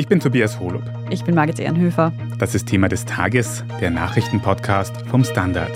Ich bin Tobias Holub. Ich bin Margit Ehrenhöfer. Das ist Thema des Tages, der Nachrichtenpodcast vom Standard.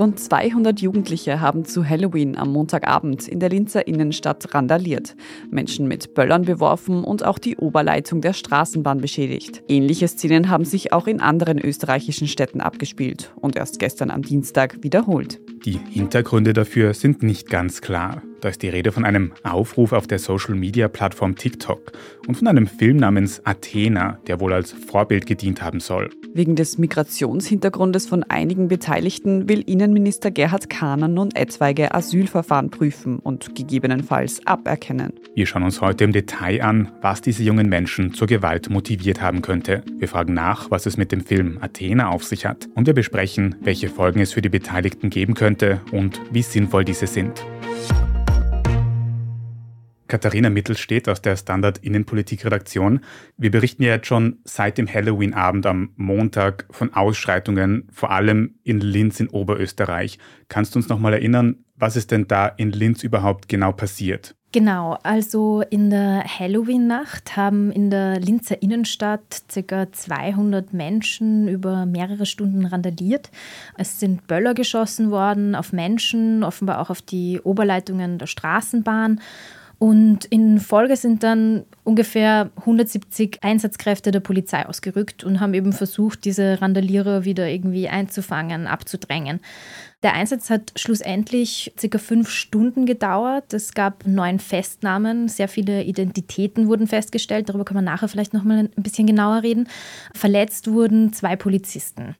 Rund 200 Jugendliche haben zu Halloween am Montagabend in der Linzer Innenstadt randaliert, Menschen mit Böllern beworfen und auch die Oberleitung der Straßenbahn beschädigt. Ähnliche Szenen haben sich auch in anderen österreichischen Städten abgespielt und erst gestern am Dienstag wiederholt. Die Hintergründe dafür sind nicht ganz klar. Da ist die Rede von einem Aufruf auf der Social-Media-Plattform TikTok und von einem Film namens Athena, der wohl als Vorbild gedient haben soll. Wegen des Migrationshintergrundes von einigen Beteiligten will Innenminister Gerhard Kahner nun etwaige Asylverfahren prüfen und gegebenenfalls aberkennen. Wir schauen uns heute im Detail an, was diese jungen Menschen zur Gewalt motiviert haben könnte. Wir fragen nach, was es mit dem Film Athena auf sich hat und wir besprechen, welche Folgen es für die Beteiligten geben könnte und wie sinnvoll diese sind. Katharina Mittelstedt aus der Standard Innenpolitik-Redaktion. Wir berichten ja jetzt schon seit dem Halloween-Abend am Montag von Ausschreitungen, vor allem in Linz in Oberösterreich. Kannst du uns noch mal erinnern, was ist denn da in Linz überhaupt genau passiert? Genau, also in der Halloween-Nacht haben in der Linzer Innenstadt ca. 200 Menschen über mehrere Stunden randaliert. Es sind Böller geschossen worden auf Menschen, offenbar auch auf die Oberleitungen der Straßenbahn. Und in Folge sind dann ungefähr 170 Einsatzkräfte der Polizei ausgerückt und haben eben versucht, diese Randalierer wieder irgendwie einzufangen, abzudrängen. Der Einsatz hat schlussendlich circa fünf Stunden gedauert. Es gab neun Festnahmen, sehr viele Identitäten wurden festgestellt. Darüber kann man nachher vielleicht noch mal ein bisschen genauer reden. Verletzt wurden zwei Polizisten.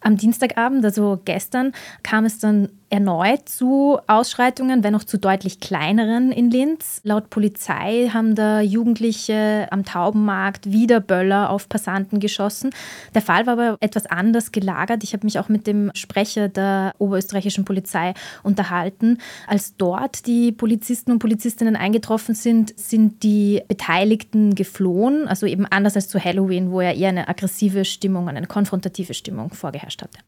Am Dienstagabend, also gestern, kam es dann erneut zu Ausschreitungen, wenn auch zu deutlich kleineren in Linz. Laut Polizei haben da Jugendliche am Taubenmarkt wieder Böller auf Passanten geschossen. Der Fall war aber etwas anders gelagert. Ich habe mich auch mit dem Sprecher der oberösterreichischen Polizei unterhalten. Als dort die Polizisten und Polizistinnen eingetroffen sind, sind die Beteiligten geflohen. Also eben anders als zu Halloween, wo ja eher eine aggressive Stimmung, eine konfrontative Stimmung vorgeherrscht hatte.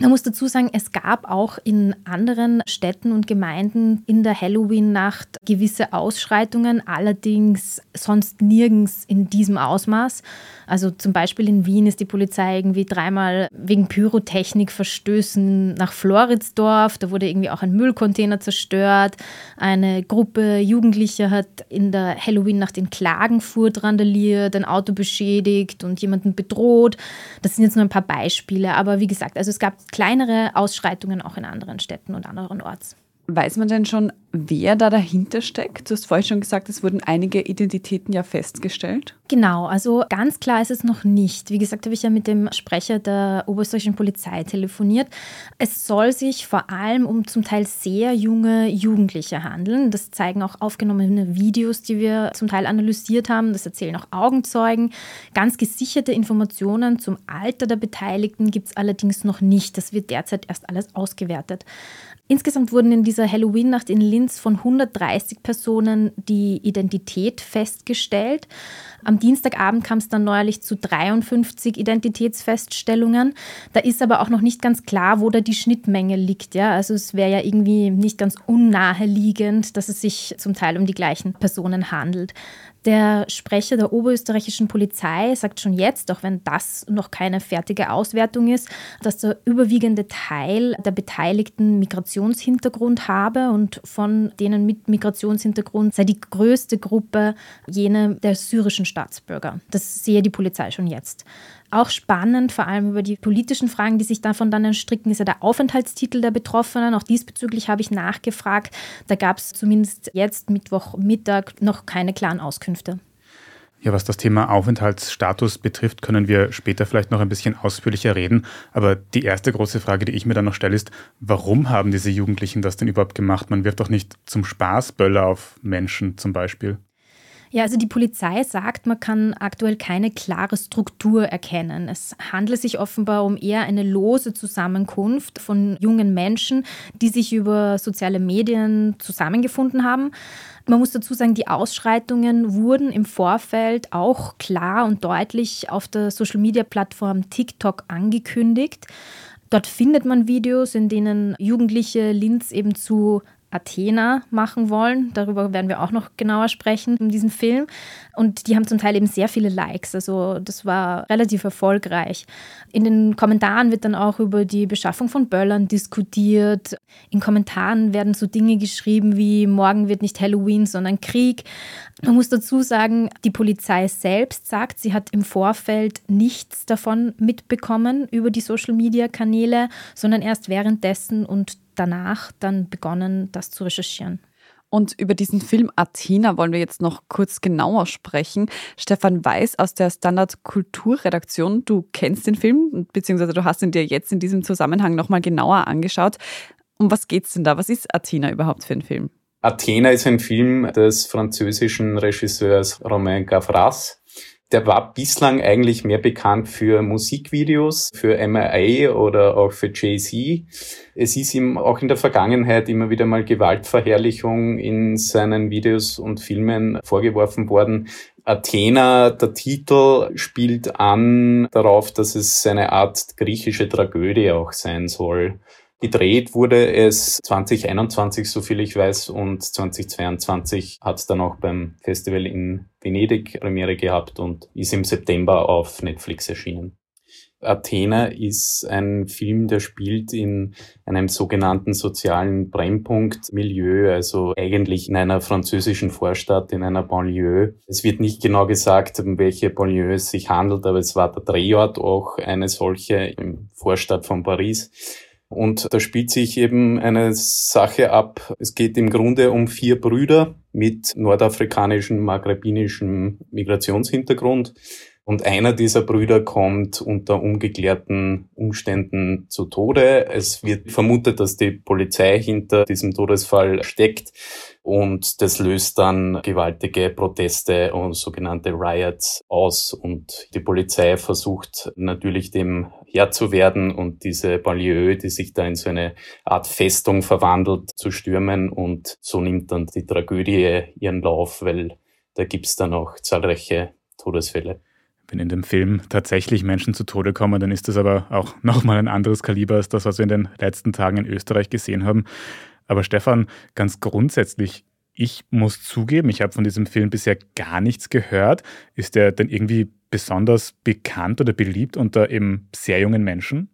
Man muss dazu sagen, es gab auch in anderen Städten und Gemeinden in der Halloween-Nacht gewisse Ausschreitungen, allerdings sonst nirgends in diesem Ausmaß. Also zum Beispiel in Wien ist die Polizei irgendwie dreimal wegen Pyrotechnik-Verstößen nach Floridsdorf. Da wurde irgendwie auch ein Müllcontainer zerstört. Eine Gruppe Jugendlicher hat in der Halloween-Nacht in Klagenfurt randaliert, ein Auto beschädigt und jemanden bedroht. Das sind jetzt nur ein paar Beispiele. Aber wie gesagt, also es gab kleinere Ausschreitungen auch in anderen Städten und anderen Orts. Weiß man denn schon, wer da dahinter steckt? Du hast vorhin schon gesagt, es wurden einige Identitäten ja festgestellt. Genau, also ganz klar ist es noch nicht. Wie gesagt, habe ich ja mit dem Sprecher der oberösterreichischen Polizei telefoniert. Es soll sich vor allem um zum Teil sehr junge Jugendliche handeln. Das zeigen auch aufgenommene Videos, die wir zum Teil analysiert haben. Das erzählen auch Augenzeugen. Ganz gesicherte Informationen zum Alter der Beteiligten gibt es allerdings noch nicht. Das wird derzeit erst alles ausgewertet. Insgesamt wurden in dieser Halloween-Nacht in Linz von 130 Personen die Identität festgestellt. Am Dienstagabend kam es dann neuerlich zu 53 Identitätsfeststellungen. Da ist aber auch noch nicht ganz klar, wo da die Schnittmenge liegt. Ja? Also es wäre ja irgendwie nicht ganz unnaheliegend, dass es sich zum Teil um die gleichen Personen handelt. Der Sprecher der oberösterreichischen Polizei sagt schon jetzt, auch wenn das noch keine fertige Auswertung ist, dass der überwiegende Teil der Beteiligten Migrationshintergrund habe und von denen mit Migrationshintergrund sei die größte Gruppe jene der syrischen Staatsbürger. Das sehe die Polizei schon jetzt. Auch spannend, vor allem über die politischen Fragen, die sich davon dann erstricken, ist ja der Aufenthaltstitel der Betroffenen. Auch diesbezüglich habe ich nachgefragt. Da gab es zumindest jetzt Mittwochmittag noch keine klaren Auskünfte. Ja, was das Thema Aufenthaltsstatus betrifft, können wir später vielleicht noch ein bisschen ausführlicher reden. Aber die erste große Frage, die ich mir dann noch stelle, ist, warum haben diese Jugendlichen das denn überhaupt gemacht? Man wirft doch nicht zum Spaß Böller auf Menschen zum Beispiel. Ja, also die Polizei sagt, man kann aktuell keine klare Struktur erkennen. Es handelt sich offenbar um eher eine lose Zusammenkunft von jungen Menschen, die sich über soziale Medien zusammengefunden haben. Man muss dazu sagen, die Ausschreitungen wurden im Vorfeld auch klar und deutlich auf der Social-Media-Plattform TikTok angekündigt. Dort findet man Videos, in denen Jugendliche Linz eben zu Athena machen wollen. Darüber werden wir auch noch genauer sprechen in diesem Film. Und die haben zum Teil eben sehr viele Likes. Also das war relativ erfolgreich. In den Kommentaren wird dann auch über die Beschaffung von Böllern diskutiert. In Kommentaren werden so Dinge geschrieben wie morgen wird nicht Halloween, sondern Krieg. Man muss dazu sagen, die Polizei selbst sagt, sie hat im Vorfeld nichts davon mitbekommen über die Social-Media-Kanäle, sondern erst währenddessen und danach dann begonnen, das zu recherchieren. Und über diesen Film Athena wollen wir jetzt noch kurz genauer sprechen. Stefan Weiß aus der Standard Kulturredaktion, du kennst den Film, beziehungsweise du hast ihn dir jetzt in diesem Zusammenhang nochmal genauer angeschaut. Um was geht es denn da? Was ist Athena überhaupt für ein Film? Athena ist ein Film des französischen Regisseurs Romain Gavras. Der war bislang eigentlich mehr bekannt für Musikvideos, für MIA oder auch für Jay-Z. Es ist ihm auch in der Vergangenheit immer wieder mal Gewaltverherrlichung in seinen Videos und Filmen vorgeworfen worden. Athena, der Titel spielt an darauf, dass es eine Art griechische Tragödie auch sein soll. Gedreht wurde es 2021, so viel ich weiß, und 2022 hat es dann auch beim Festival in Venedig Premiere gehabt und ist im September auf Netflix erschienen. Athena ist ein Film, der spielt in einem sogenannten sozialen Brennpunkt-Milieu, also eigentlich in einer französischen Vorstadt, in einer Banlieue. Es wird nicht genau gesagt, um welche Banlieue es sich handelt, aber es war der Drehort auch eine solche im Vorstadt von Paris. Und da spielt sich eben eine Sache ab. Es geht im Grunde um vier Brüder mit nordafrikanischem, maghrebinischem Migrationshintergrund. Und einer dieser Brüder kommt unter ungeklärten Umständen zu Tode. Es wird vermutet, dass die Polizei hinter diesem Todesfall steckt. Und das löst dann gewaltige Proteste und sogenannte Riots aus. Und die Polizei versucht natürlich dem Herr zu werden und diese Banlieue, die sich da in so eine Art Festung verwandelt, zu stürmen. Und so nimmt dann die Tragödie ihren Lauf, weil da gibt's dann auch zahlreiche Todesfälle. Wenn in dem Film tatsächlich Menschen zu Tode kommen, dann ist das aber auch nochmal ein anderes Kaliber als das, was wir in den letzten Tagen in Österreich gesehen haben. Aber Stefan, ganz grundsätzlich, ich muss zugeben, ich habe von diesem Film bisher gar nichts gehört. Ist der denn irgendwie besonders bekannt oder beliebt unter eben sehr jungen Menschen?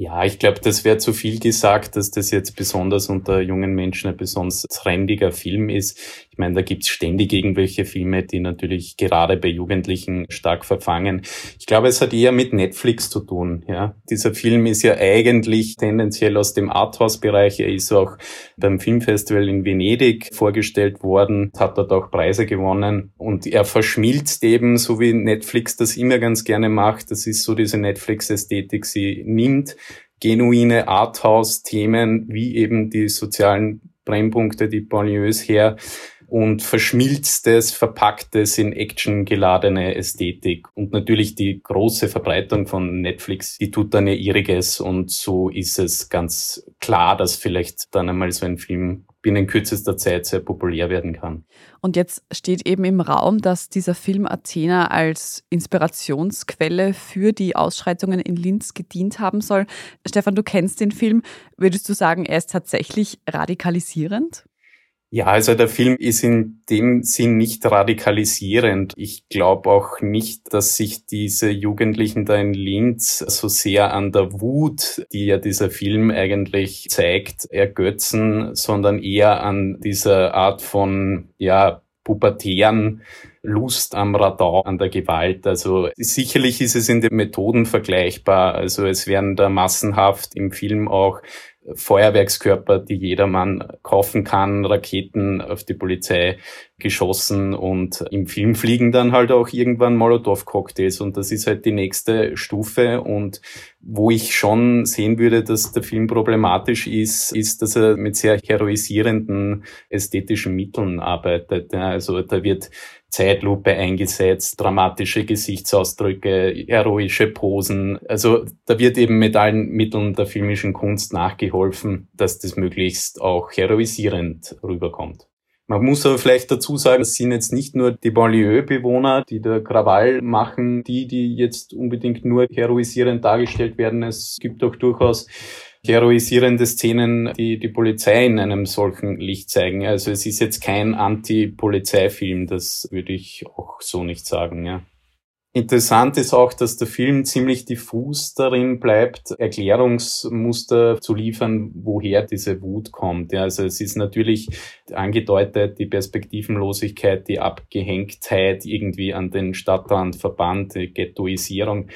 Ja, ich glaube, das wäre zu viel gesagt, dass das jetzt besonders unter jungen Menschen ein besonders trendiger Film ist. Ich meine, da gibt's ständig irgendwelche Filme, die natürlich gerade bei Jugendlichen stark verfangen. Ich glaube, es hat eher mit Netflix zu tun. Ja, Dieser Film ist ja eigentlich tendenziell aus dem Arthouse-Bereich. Er ist auch beim Filmfestival in Venedig vorgestellt worden, hat dort auch Preise gewonnen und er verschmilzt eben, so wie Netflix das immer ganz gerne macht. Das ist so diese Netflix-Ästhetik. Sie nimmt genuine Arthouse-Themen wie eben die sozialen Brennpunkte, die Banlieues her und verschmilzt es, verpackt es in actiongeladene Ästhetik. Und natürlich die große Verbreitung von Netflix, die tut dann ihr ihriges und so ist es ganz klar, dass vielleicht dann einmal so ein Film binnen kürzester Zeit sehr populär werden kann. Und jetzt steht eben im Raum, dass dieser Film Athena als Inspirationsquelle für die Ausschreitungen in Linz gedient haben soll. Stefan, du kennst den Film. Würdest du sagen, er ist tatsächlich radikalisierend? Ja, also der Film ist in dem Sinn nicht radikalisierend. Ich glaube auch nicht, dass sich diese Jugendlichen da in Linz so sehr an der Wut, die ja dieser Film eigentlich zeigt, ergötzen, sondern eher an dieser Art von, ja, pubertären Lust am Radar, an der Gewalt. Also sicherlich ist es in den Methoden vergleichbar. Also es werden da massenhaft im Film auch Feuerwerkskörper, die jedermann kaufen kann, Raketen auf die Polizei geschossen und im Film fliegen dann halt auch irgendwann Molotow-Cocktails und das ist halt die nächste Stufe und wo ich schon sehen würde, dass der Film problematisch ist, ist, dass er mit sehr heroisierenden ästhetischen Mitteln arbeitet. Also da wird Zeitlupe eingesetzt, dramatische Gesichtsausdrücke, heroische Posen. Also da wird eben mit allen Mitteln der filmischen Kunst nachgeholfen, dass das möglichst auch heroisierend rüberkommt. Man muss aber vielleicht dazu sagen, es sind jetzt nicht nur die Banlieue-Bewohner, die da Krawall machen, die, die jetzt unbedingt nur heroisierend dargestellt werden. Es gibt auch durchaus heroisierende Szenen, die die Polizei in einem solchen Licht zeigen. Also es ist jetzt kein Anti-Polizei-Film, das würde ich auch so nicht sagen, ja. Interessant ist auch, dass der Film ziemlich diffus darin bleibt, Erklärungsmuster zu liefern, woher diese Wut kommt. Ja, also es ist natürlich angedeutet, die Perspektivenlosigkeit, die Abgehängtheit irgendwie an den Stadtrand verbannt, die Ghettoisierung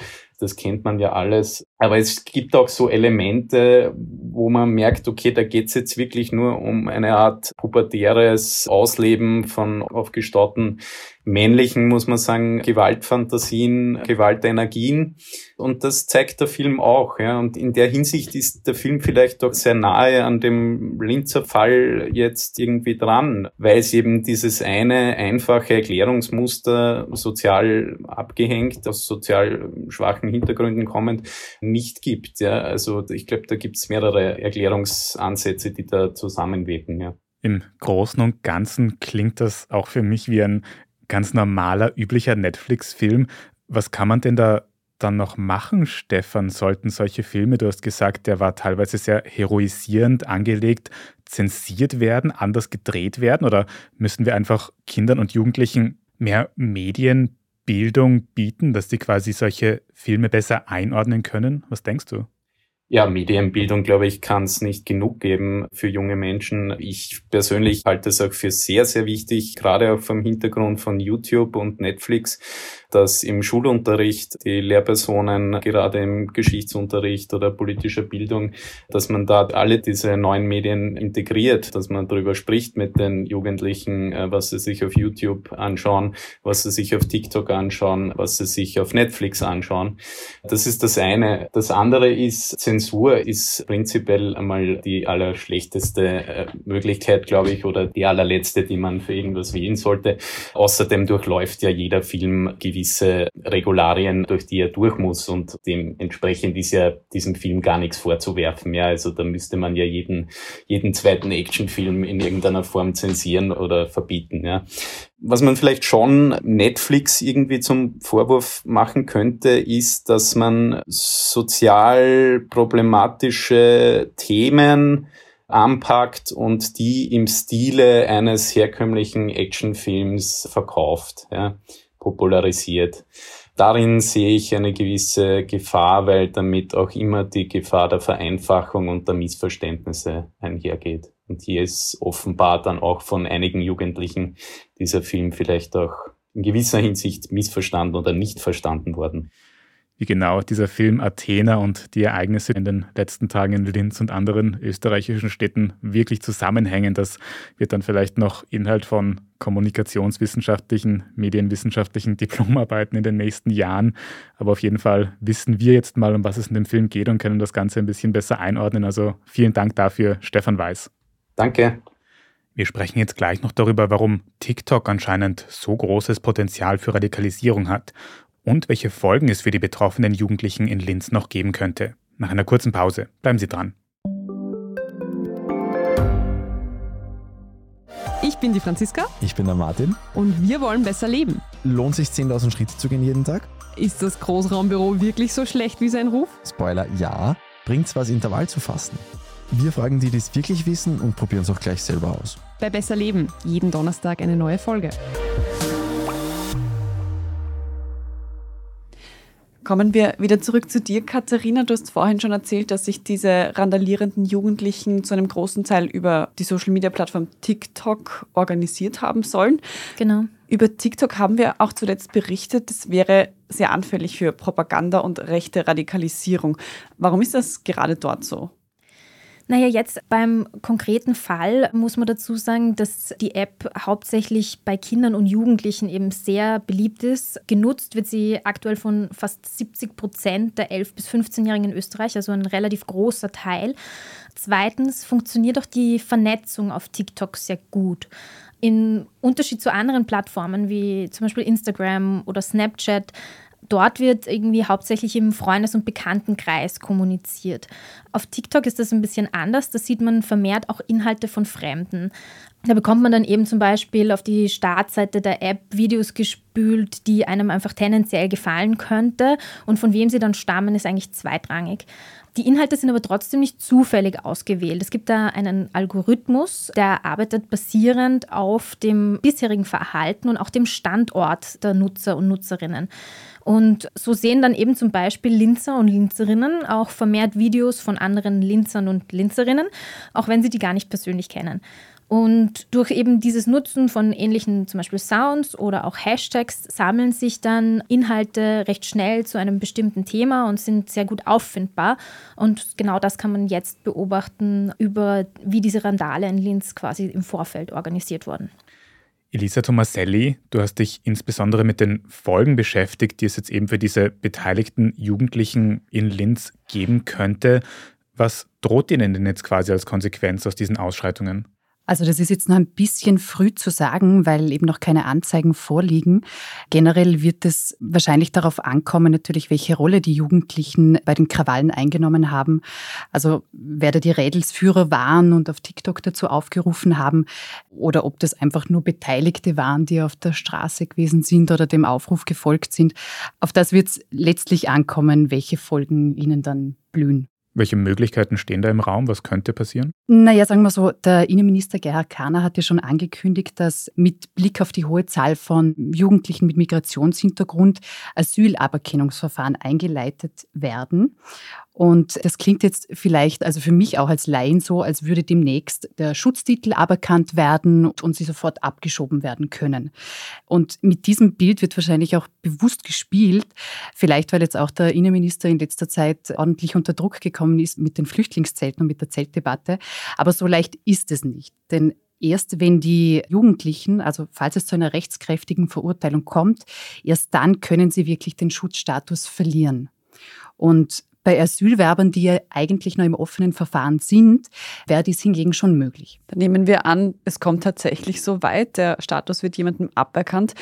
das kennt man ja alles. Aber es gibt auch so Elemente, wo man merkt, okay, da geht's jetzt wirklich nur um eine Art pubertäres Ausleben von aufgestauten männlichen, muss man sagen, Gewaltfantasien, Gewaltenergien. Und das zeigt der Film auch. Ja. Und in der Hinsicht ist der Film vielleicht auch sehr nahe an dem Linzer Fall jetzt irgendwie dran, weil es eben dieses eine einfache Erklärungsmuster sozial abgehängt, aus sozial schwachen Hintergründen kommend, nicht gibt. Ja. Also ich glaube, da gibt es mehrere Erklärungsansätze, die da zusammenwirken. Ja. Im Großen und Ganzen klingt das auch für mich wie ein ganz normaler, üblicher Netflix-Film. Was kann man denn da dann noch machen, Stefan? Sollten solche Filme, du hast gesagt, der war teilweise sehr heroisierend angelegt, zensiert werden, anders gedreht werden? Oder müssen wir einfach Kindern und Jugendlichen mehr Medienbildung bieten, dass die quasi solche Filme besser einordnen können? Was denkst du? Ja, Medienbildung, glaube ich, kann es nicht genug geben für junge Menschen. Ich persönlich halte es auch für sehr, sehr wichtig, gerade auch vom Hintergrund von YouTube und Netflix, dass im Schulunterricht die Lehrpersonen, gerade im Geschichtsunterricht oder politischer Bildung, dass man da alle diese neuen Medien integriert, dass man darüber spricht mit den Jugendlichen, äh, was sie sich auf YouTube anschauen, was sie sich auf TikTok anschauen, was sie sich auf Netflix anschauen. Das ist das eine. Das andere ist, ist prinzipiell einmal die allerschlechteste äh, Möglichkeit, glaube ich, oder die allerletzte, die man für irgendwas wählen sollte. Außerdem durchläuft ja jeder Film gewisse gewisse Regularien, durch die er durch muss und dementsprechend ist ja diesem Film gar nichts vorzuwerfen. Ja, also da müsste man ja jeden, jeden zweiten Actionfilm in irgendeiner Form zensieren oder verbieten. Ja. Was man vielleicht schon Netflix irgendwie zum Vorwurf machen könnte, ist, dass man sozial problematische Themen anpackt und die im Stile eines herkömmlichen Actionfilms verkauft. Ja popularisiert. Darin sehe ich eine gewisse Gefahr, weil damit auch immer die Gefahr der Vereinfachung und der Missverständnisse einhergeht. Und hier ist offenbar dann auch von einigen Jugendlichen dieser Film vielleicht auch in gewisser Hinsicht missverstanden oder nicht verstanden worden wie genau dieser Film Athena und die Ereignisse in den letzten Tagen in Linz und anderen österreichischen Städten wirklich zusammenhängen. Das wird dann vielleicht noch Inhalt von kommunikationswissenschaftlichen, medienwissenschaftlichen Diplomarbeiten in den nächsten Jahren. Aber auf jeden Fall wissen wir jetzt mal, um was es in dem Film geht und können das Ganze ein bisschen besser einordnen. Also vielen Dank dafür, Stefan Weiß. Danke. Wir sprechen jetzt gleich noch darüber, warum TikTok anscheinend so großes Potenzial für Radikalisierung hat und welche Folgen es für die betroffenen Jugendlichen in Linz noch geben könnte. Nach einer kurzen Pause. Bleiben Sie dran. Ich bin die Franziska. Ich bin der Martin. Und wir wollen besser leben. Lohnt sich 10.000 Schritte zu gehen jeden Tag? Ist das Großraumbüro wirklich so schlecht wie sein Ruf? Spoiler, ja. Bringt's was, Intervall zu fasten? Wir fragen die, die es wirklich wissen und probieren es auch gleich selber aus. Bei Besser Leben, jeden Donnerstag eine neue Folge. Kommen wir wieder zurück zu dir, Katharina. Du hast vorhin schon erzählt, dass sich diese randalierenden Jugendlichen zu einem großen Teil über die Social-Media-Plattform TikTok organisiert haben sollen. Genau. Über TikTok haben wir auch zuletzt berichtet, es wäre sehr anfällig für Propaganda und rechte Radikalisierung. Warum ist das gerade dort so? Naja, jetzt beim konkreten Fall muss man dazu sagen, dass die App hauptsächlich bei Kindern und Jugendlichen eben sehr beliebt ist. Genutzt wird sie aktuell von fast 70 Prozent der 11- bis 15-Jährigen in Österreich, also ein relativ großer Teil. Zweitens funktioniert auch die Vernetzung auf TikTok sehr gut. Im Unterschied zu anderen Plattformen wie zum Beispiel Instagram oder Snapchat dort wird irgendwie hauptsächlich im Freundes- und Bekanntenkreis kommuniziert. Auf TikTok ist das ein bisschen anders. Da sieht man vermehrt auch Inhalte von Fremden. Da bekommt man dann eben zum Beispiel auf die Startseite der App Videos gespült, die einem einfach tendenziell gefallen könnte. Und von wem sie dann stammen, ist eigentlich zweitrangig. Die Inhalte sind aber trotzdem nicht zufällig ausgewählt. Es gibt da einen Algorithmus, der arbeitet basierend auf dem bisherigen Verhalten und auch dem Standort der Nutzer und Nutzerinnen. Und so sehen dann eben zum Beispiel Linzer und Linzerinnen auch vermehrt Videos von anderen Linzern und Linzerinnen, auch wenn sie die gar nicht persönlich kennen. Und durch eben dieses Nutzen von ähnlichen zum Beispiel Sounds oder auch Hashtags sammeln sich dann Inhalte recht schnell zu einem bestimmten Thema und sind sehr gut auffindbar. Und genau das kann man jetzt beobachten über, wie diese Randale in Linz quasi im Vorfeld organisiert wurden. Elisa Tomaselli, du hast dich insbesondere mit den Folgen beschäftigt, die es jetzt eben für diese beteiligten Jugendlichen in Linz geben könnte. Was droht ihnen denn jetzt quasi als Konsequenz aus diesen Ausschreitungen? Also das ist jetzt noch ein bisschen früh zu sagen, weil eben noch keine Anzeigen vorliegen. Generell wird es wahrscheinlich darauf ankommen, natürlich, welche Rolle die Jugendlichen bei den Krawallen eingenommen haben. Also wer da die Rädelsführer waren und auf TikTok dazu aufgerufen haben oder ob das einfach nur Beteiligte waren, die auf der Straße gewesen sind oder dem Aufruf gefolgt sind. Auf das wird es letztlich ankommen, welche Folgen ihnen dann blühen. Welche Möglichkeiten stehen da im Raum? Was könnte passieren? Naja, sagen wir so, der Innenminister Gerhard Kahner hat ja schon angekündigt, dass mit Blick auf die hohe Zahl von Jugendlichen mit Migrationshintergrund Asylaberkennungsverfahren eingeleitet werden. Und das klingt jetzt vielleicht, also für mich auch als Laien so, als würde demnächst der Schutztitel aberkannt werden und sie sofort abgeschoben werden können. Und mit diesem Bild wird wahrscheinlich auch bewusst gespielt, vielleicht weil jetzt auch der Innenminister in letzter Zeit ordentlich unter Druck gekommen ist mit den Flüchtlingszelten und mit der Zeltdebatte. Aber so leicht ist es nicht. Denn erst wenn die Jugendlichen, also falls es zu einer rechtskräftigen Verurteilung kommt, erst dann können sie wirklich den Schutzstatus verlieren. Und bei Asylwerbern, die ja eigentlich noch im offenen Verfahren sind, wäre dies hingegen schon möglich. Dann nehmen wir an, es kommt tatsächlich so weit, der Status wird jemandem aberkannt.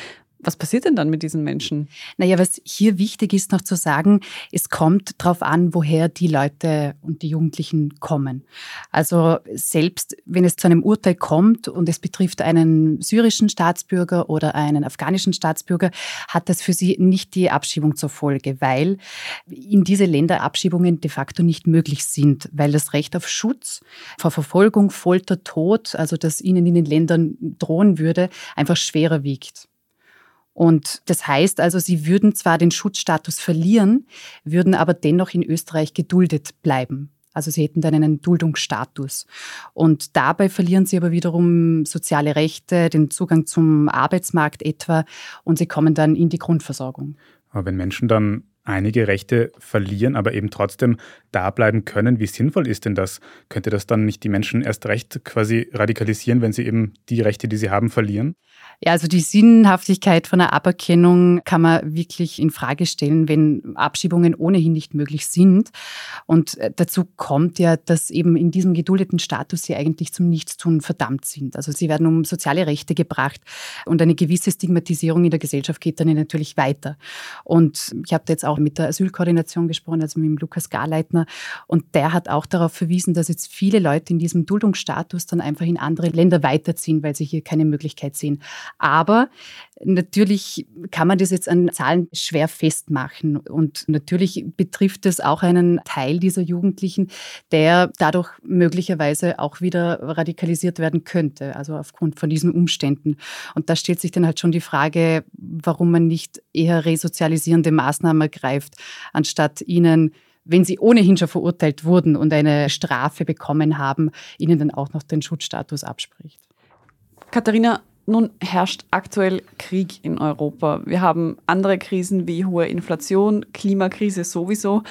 Was passiert denn dann mit diesen Menschen? Naja, was hier wichtig ist noch zu sagen, es kommt darauf an, woher die Leute und die Jugendlichen kommen. Also selbst wenn es zu einem Urteil kommt und es betrifft einen syrischen Staatsbürger oder einen afghanischen Staatsbürger, hat das für sie nicht die Abschiebung zur Folge, weil in diese Länder Abschiebungen de facto nicht möglich sind, weil das Recht auf Schutz vor Verfolgung, Folter, Tod, also das ihnen in den Ländern drohen würde, einfach schwerer wiegt. Und das heißt also, sie würden zwar den Schutzstatus verlieren, würden aber dennoch in Österreich geduldet bleiben. Also sie hätten dann einen Duldungsstatus. Und dabei verlieren sie aber wiederum soziale Rechte, den Zugang zum Arbeitsmarkt etwa, und sie kommen dann in die Grundversorgung. Aber wenn Menschen dann einige Rechte verlieren, aber eben trotzdem da bleiben können, wie sinnvoll ist denn das? Könnte das dann nicht die Menschen erst recht quasi radikalisieren, wenn sie eben die Rechte, die sie haben, verlieren? Ja, also die Sinnhaftigkeit von der Aberkennung kann man wirklich in Frage stellen, wenn Abschiebungen ohnehin nicht möglich sind. Und äh, dazu kommt ja, dass eben in diesem geduldeten Status sie eigentlich zum Nichtstun verdammt sind. Also sie werden um soziale Rechte gebracht und eine gewisse Stigmatisierung in der Gesellschaft geht dann natürlich weiter. Und ich habe da jetzt auch mit der Asylkoordination gesprochen, also mit dem Lukas Garleitner, und der hat auch darauf verwiesen, dass jetzt viele Leute in diesem Duldungsstatus dann einfach in andere Länder weiterziehen, weil sie hier keine Möglichkeit sehen. Aber natürlich kann man das jetzt an Zahlen schwer festmachen. Und natürlich betrifft es auch einen Teil dieser Jugendlichen, der dadurch möglicherweise auch wieder radikalisiert werden könnte, also aufgrund von diesen Umständen. Und da stellt sich dann halt schon die Frage, warum man nicht eher resozialisierende Maßnahmen ergreift, anstatt ihnen wenn sie ohnehin schon verurteilt wurden und eine Strafe bekommen haben, ihnen dann auch noch den Schutzstatus abspricht. Katharina, nun herrscht aktuell Krieg in Europa. Wir haben andere Krisen wie hohe Inflation, Klimakrise sowieso.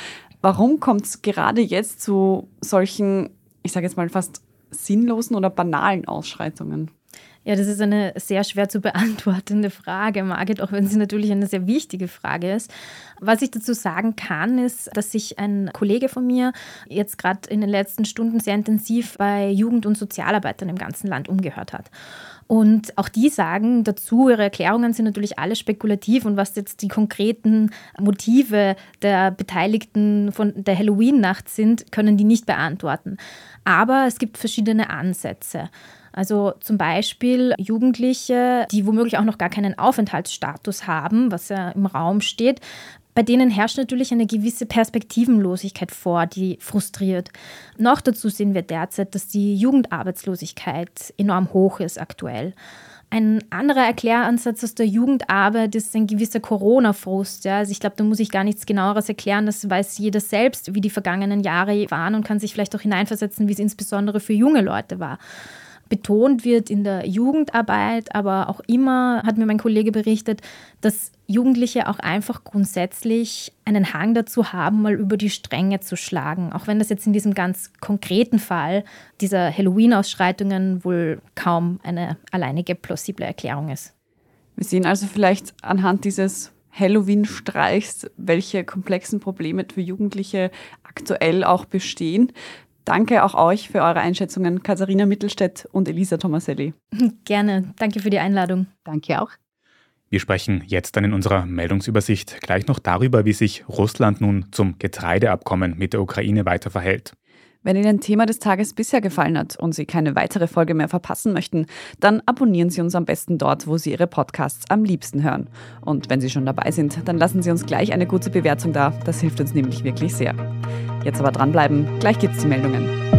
Warum kommt es gerade jetzt zu solchen, ich sage jetzt mal fast sinnlosen oder banalen Ausschreitungen? Ja, das ist eine sehr schwer zu beantwortende Frage, Margit, auch wenn sie natürlich eine sehr wichtige Frage ist. Was ich dazu sagen kann, ist, dass sich ein Kollege von mir jetzt gerade in den letzten Stunden sehr intensiv bei Jugend- und Sozialarbeitern im ganzen Land umgehört hat. Und auch die sagen dazu, ihre Erklärungen sind natürlich alle spekulativ und was jetzt die konkreten Motive der Beteiligten von der Halloween-Nacht sind, können die nicht beantworten. Aber es gibt verschiedene Ansätze. Also zum Beispiel Jugendliche, die womöglich auch noch gar keinen Aufenthaltsstatus haben, was ja im Raum steht, bei denen herrscht natürlich eine gewisse Perspektivenlosigkeit vor, die frustriert. Noch dazu sehen wir derzeit, dass die Jugendarbeitslosigkeit enorm hoch ist aktuell. Ein anderer Erkläransatz aus der Jugendarbeit ist ein gewisser Corona-Frust. Ja. Also ich glaube, da muss ich gar nichts genaueres erklären. Das weiß jeder selbst, wie die vergangenen Jahre waren und kann sich vielleicht auch hineinversetzen, wie es insbesondere für junge Leute war betont wird in der Jugendarbeit, aber auch immer hat mir mein Kollege berichtet, dass Jugendliche auch einfach grundsätzlich einen Hang dazu haben, mal über die Stränge zu schlagen. Auch wenn das jetzt in diesem ganz konkreten Fall dieser Halloween-Ausschreitungen wohl kaum eine alleinige plausible Erklärung ist. Wir sehen also vielleicht anhand dieses Halloween-Streichs, welche komplexen Probleme für Jugendliche aktuell auch bestehen. Danke auch euch für eure Einschätzungen, Katharina Mittelstädt und Elisa Tomaselli. Gerne. Danke für die Einladung. Danke auch. Wir sprechen jetzt dann in unserer Meldungsübersicht gleich noch darüber, wie sich Russland nun zum Getreideabkommen mit der Ukraine weiter verhält. Wenn Ihnen Thema des Tages bisher gefallen hat und Sie keine weitere Folge mehr verpassen möchten, dann abonnieren Sie uns am besten dort, wo Sie Ihre Podcasts am liebsten hören. Und wenn Sie schon dabei sind, dann lassen Sie uns gleich eine gute Bewertung da. Das hilft uns nämlich wirklich sehr. Jetzt aber dranbleiben, gleich gibt's die Meldungen.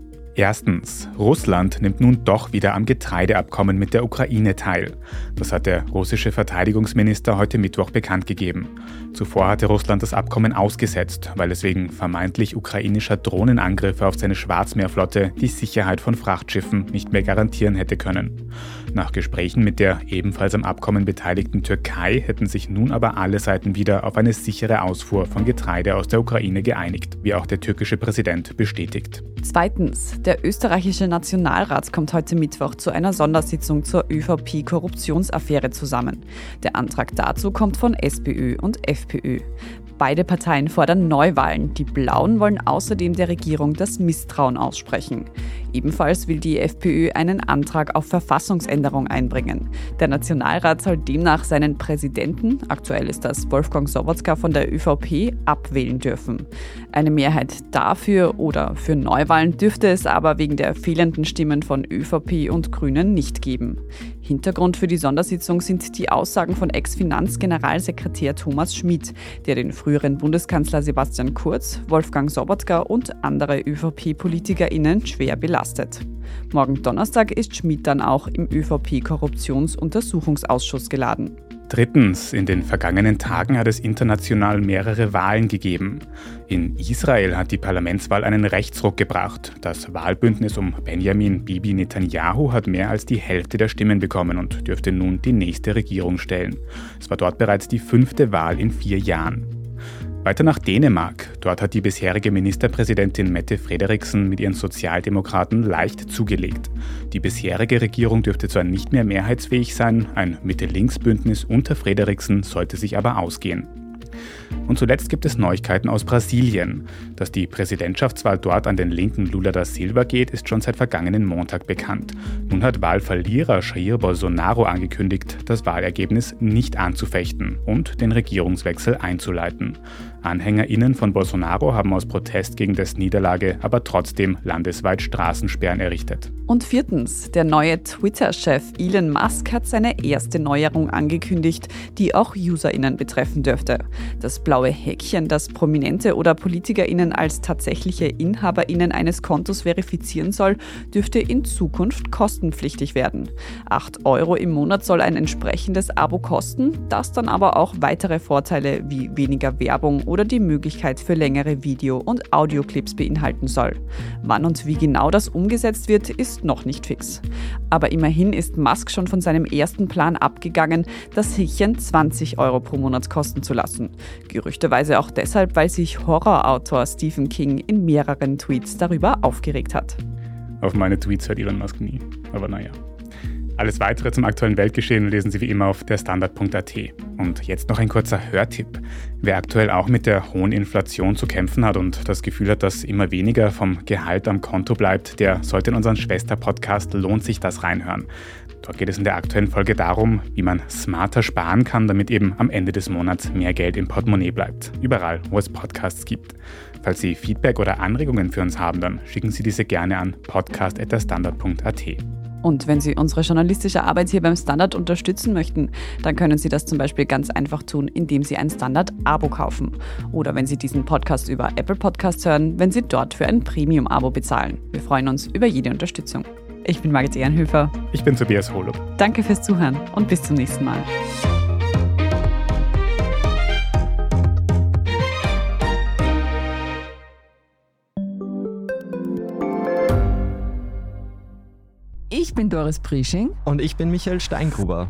Erstens, Russland nimmt nun doch wieder am Getreideabkommen mit der Ukraine teil. Das hat der russische Verteidigungsminister heute Mittwoch bekannt gegeben. Zuvor hatte Russland das Abkommen ausgesetzt, weil es wegen vermeintlich ukrainischer Drohnenangriffe auf seine Schwarzmeerflotte die Sicherheit von Frachtschiffen nicht mehr garantieren hätte können. Nach Gesprächen mit der ebenfalls am Abkommen beteiligten Türkei hätten sich nun aber alle Seiten wieder auf eine sichere Ausfuhr von Getreide aus der Ukraine geeinigt, wie auch der türkische Präsident bestätigt. Zweitens, der österreichische Nationalrat kommt heute Mittwoch zu einer Sondersitzung zur ÖVP-Korruptionsaffäre zusammen. Der Antrag dazu kommt von SPÖ und FPÖ. Beide Parteien fordern Neuwahlen. Die Blauen wollen außerdem der Regierung das Misstrauen aussprechen. Ebenfalls will die FPÖ einen Antrag auf Verfassungsänderung einbringen. Der Nationalrat soll demnach seinen Präsidenten, aktuell ist das Wolfgang Sobotka von der ÖVP, abwählen dürfen. Eine Mehrheit dafür oder für Neuwahlen dürfte es aber wegen der fehlenden Stimmen von ÖVP und Grünen nicht geben. Hintergrund für die Sondersitzung sind die Aussagen von Ex-Finanzgeneralsekretär Thomas Schmidt, der den früheren Bundeskanzler Sebastian Kurz, Wolfgang Sobotka und andere ÖVP-PolitikerInnen schwer belastet. Morgen Donnerstag ist Schmidt dann auch im ÖVP-Korruptionsuntersuchungsausschuss geladen. Drittens, in den vergangenen Tagen hat es international mehrere Wahlen gegeben. In Israel hat die Parlamentswahl einen Rechtsruck gebracht. Das Wahlbündnis um Benjamin Bibi Netanyahu hat mehr als die Hälfte der Stimmen bekommen und dürfte nun die nächste Regierung stellen. Es war dort bereits die fünfte Wahl in vier Jahren. Weiter nach Dänemark. Dort hat die bisherige Ministerpräsidentin Mette Frederiksen mit ihren Sozialdemokraten leicht zugelegt. Die bisherige Regierung dürfte zwar nicht mehr mehrheitsfähig sein, ein Mitte-Links-Bündnis unter Frederiksen sollte sich aber ausgehen. Und zuletzt gibt es Neuigkeiten aus Brasilien. Dass die Präsidentschaftswahl dort an den linken Lula da Silva geht, ist schon seit vergangenen Montag bekannt. Nun hat Wahlverlierer Jair Bolsonaro angekündigt, das Wahlergebnis nicht anzufechten und den Regierungswechsel einzuleiten. AnhängerInnen von Bolsonaro haben aus Protest gegen das Niederlage aber trotzdem landesweit Straßensperren errichtet. Und viertens, der neue Twitter-Chef Elon Musk hat seine erste Neuerung angekündigt, die auch UserInnen betreffen dürfte. Das blaue Häkchen, das Prominente oder PolitikerInnen als tatsächliche InhaberInnen eines Kontos verifizieren soll, dürfte in Zukunft kostenpflichtig werden. 8 Euro im Monat soll ein entsprechendes Abo kosten, das dann aber auch weitere Vorteile wie weniger Werbung oder die Möglichkeit für längere Video- und Audioclips beinhalten soll. Wann und wie genau das umgesetzt wird, ist noch nicht fix. Aber immerhin ist Musk schon von seinem ersten Plan abgegangen, das Häkchen 20 Euro pro Monat kosten zu lassen. Gerüchteweise auch deshalb, weil sich Horrorautor Stephen King in mehreren Tweets darüber aufgeregt hat. Auf meine Tweets hört Elon Musk nie, aber naja. Alles weitere zum aktuellen Weltgeschehen lesen Sie wie immer auf derstandard.at. Und jetzt noch ein kurzer Hörtipp. Wer aktuell auch mit der hohen Inflation zu kämpfen hat und das Gefühl hat, dass immer weniger vom Gehalt am Konto bleibt, der sollte in unseren Schwester-Podcast Lohnt sich das reinhören. Dort geht es in der aktuellen Folge darum, wie man smarter sparen kann, damit eben am Ende des Monats mehr Geld im Portemonnaie bleibt. Überall, wo es Podcasts gibt. Falls Sie Feedback oder Anregungen für uns haben, dann schicken Sie diese gerne an podcast.derstandard.at. Und wenn Sie unsere journalistische Arbeit hier beim Standard unterstützen möchten, dann können Sie das zum Beispiel ganz einfach tun, indem Sie ein Standard-Abo kaufen. Oder wenn Sie diesen Podcast über Apple Podcasts hören, wenn Sie dort für ein Premium-Abo bezahlen. Wir freuen uns über jede Unterstützung. Ich bin Margit Ehrenhöfer. Ich bin Tobias Holub. Danke fürs Zuhören und bis zum nächsten Mal. Ich bin Doris Prisching. Und ich bin Michael Steingruber.